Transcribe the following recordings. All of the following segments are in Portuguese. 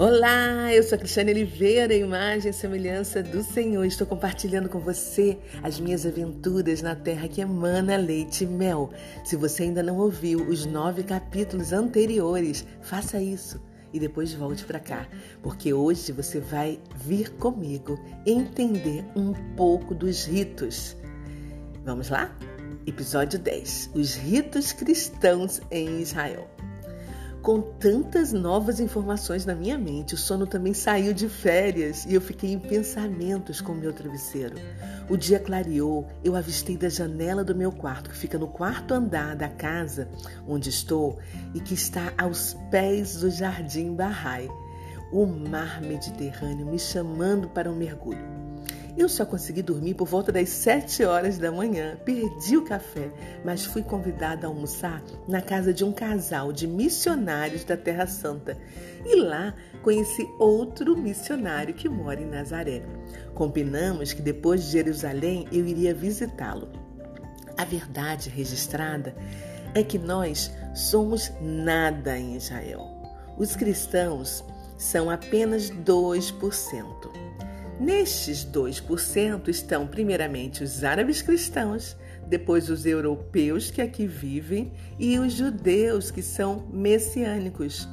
Olá, eu sou a Cristiane Oliveira, imagem e semelhança do Senhor. Estou compartilhando com você as minhas aventuras na terra que emana leite e mel. Se você ainda não ouviu os nove capítulos anteriores, faça isso e depois volte para cá, porque hoje você vai vir comigo entender um pouco dos ritos. Vamos lá? Episódio 10: Os ritos cristãos em Israel. Com tantas novas informações na minha mente, o sono também saiu de férias e eu fiquei em pensamentos com meu travesseiro. O dia clareou, eu avistei da janela do meu quarto, que fica no quarto andar da casa onde estou e que está aos pés do Jardim Barrai, o mar Mediterrâneo me chamando para um mergulho. Eu só consegui dormir por volta das 7 horas da manhã. Perdi o café, mas fui convidada a almoçar na casa de um casal de missionários da Terra Santa. E lá conheci outro missionário que mora em Nazaré. Combinamos que depois de Jerusalém eu iria visitá-lo. A verdade registrada é que nós somos nada em Israel. Os cristãos são apenas 2%. Nestes 2% estão, primeiramente, os árabes cristãos, depois os europeus que aqui vivem e os judeus que são messiânicos.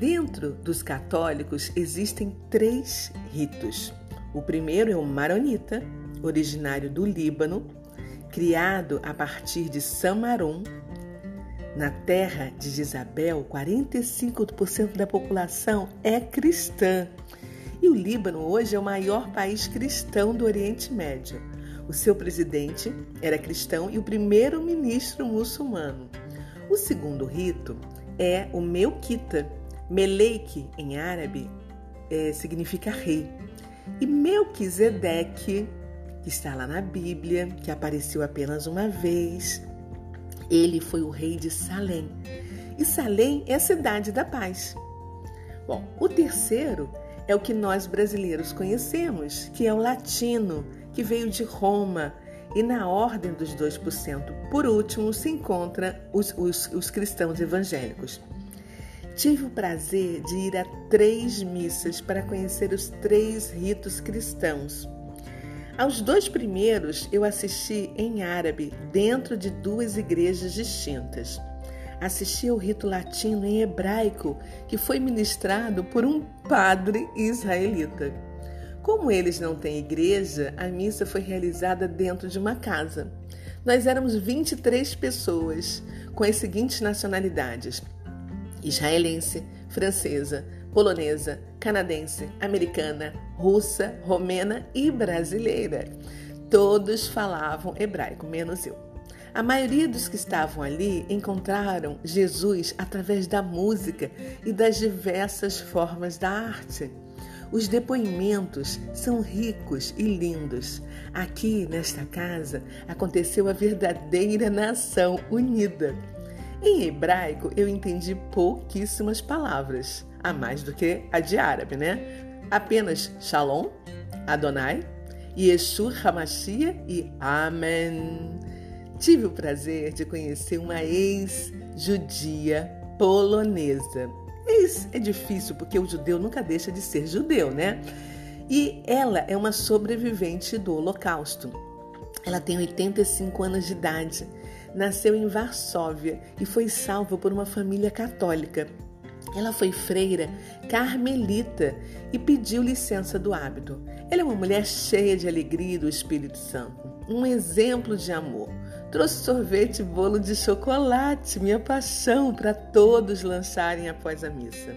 Dentro dos católicos existem três ritos. O primeiro é o maronita, originário do Líbano, criado a partir de Samarum. Na terra de Jezabel, 45% da população é cristã e o Líbano hoje é o maior país cristão do Oriente Médio. O seu presidente era cristão e o primeiro-ministro muçulmano. O segundo rito é o Melquita. Meleike, em árabe, é, significa rei. E Melquisedeque, que está lá na Bíblia, que apareceu apenas uma vez, ele foi o rei de Salém. E Salém é a cidade da paz. Bom, o terceiro é o que nós brasileiros conhecemos, que é o latino, que veio de Roma. E na ordem dos 2%, por último, se encontra os, os, os cristãos evangélicos. Tive o prazer de ir a três missas para conhecer os três ritos cristãos. Aos dois primeiros eu assisti em árabe, dentro de duas igrejas distintas assisti ao rito latino em hebraico que foi ministrado por um padre israelita. Como eles não têm igreja, a missa foi realizada dentro de uma casa. Nós éramos 23 pessoas, com as seguintes nacionalidades: israelense, francesa, polonesa, canadense, americana, russa, romena e brasileira. Todos falavam hebraico, menos eu. A maioria dos que estavam ali encontraram Jesus através da música e das diversas formas da arte. Os depoimentos são ricos e lindos. Aqui, nesta casa, aconteceu a verdadeira nação unida. Em hebraico, eu entendi pouquíssimas palavras, a mais do que a de árabe, né? Apenas Shalom, Adonai, Yeshua Hamashia e Amém. Tive o prazer de conhecer uma ex-judia polonesa. Ex é difícil porque o judeu nunca deixa de ser judeu, né? E ela é uma sobrevivente do Holocausto. Ela tem 85 anos de idade, nasceu em Varsóvia e foi salva por uma família católica. Ela foi freira carmelita e pediu licença do hábito. Ela é uma mulher cheia de alegria do Espírito Santo, um exemplo de amor. Trouxe sorvete e bolo de chocolate, minha paixão, para todos lançarem após a missa.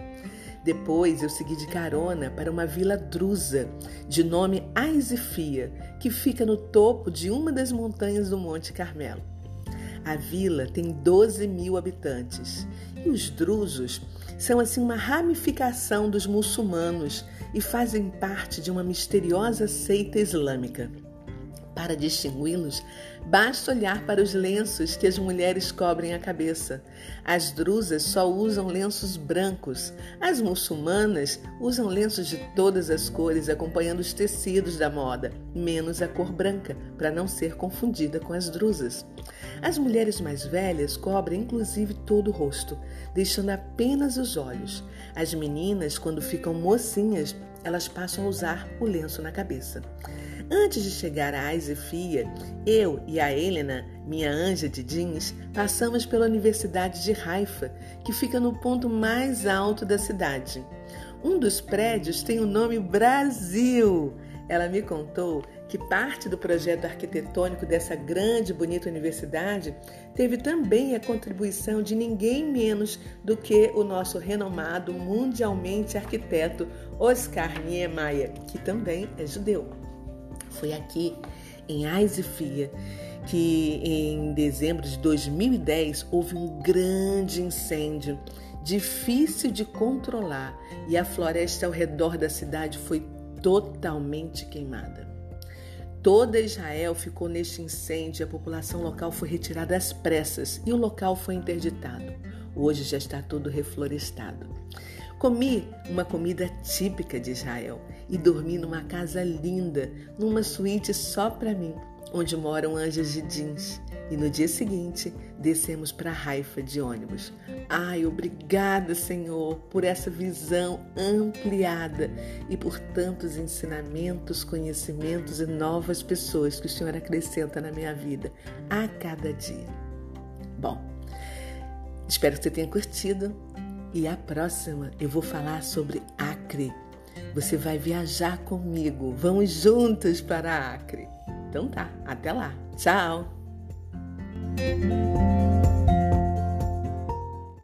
Depois eu segui de carona para uma vila drusa, de nome Aizifia, que fica no topo de uma das montanhas do Monte Carmelo. A vila tem 12 mil habitantes e os drusos são assim uma ramificação dos muçulmanos e fazem parte de uma misteriosa seita islâmica. Para distingui-los, basta olhar para os lenços que as mulheres cobrem a cabeça. As drusas só usam lenços brancos. As muçulmanas usam lenços de todas as cores, acompanhando os tecidos da moda, menos a cor branca, para não ser confundida com as drusas. As mulheres mais velhas cobrem inclusive todo o rosto, deixando apenas os olhos. As meninas, quando ficam mocinhas, elas passam a usar o lenço na cabeça. Antes de chegar a Aizefia, eu e a Helena, minha anja de jeans, passamos pela Universidade de Haifa, que fica no ponto mais alto da cidade. Um dos prédios tem o nome Brasil. Ela me contou que parte do projeto arquitetônico dessa grande e bonita universidade teve também a contribuição de ninguém menos do que o nosso renomado mundialmente arquiteto Oscar Niemeyer, que também é judeu. Foi aqui, em Aizifia, que em dezembro de 2010 houve um grande incêndio, difícil de controlar, e a floresta ao redor da cidade foi totalmente queimada. Toda Israel ficou neste incêndio e a população local foi retirada às pressas e o local foi interditado. Hoje já está tudo reflorestado. Comi uma comida típica de Israel e dormi numa casa linda, numa suíte só para mim, onde moram anjos de jeans. E no dia seguinte, descemos para Haifa de ônibus. Ai, obrigada, Senhor, por essa visão ampliada e por tantos ensinamentos, conhecimentos e novas pessoas que o Senhor acrescenta na minha vida a cada dia. Bom, espero que você tenha curtido e a próxima eu vou falar sobre Acre. Você vai viajar comigo. Vamos juntos para Acre. Então tá, até lá. Tchau.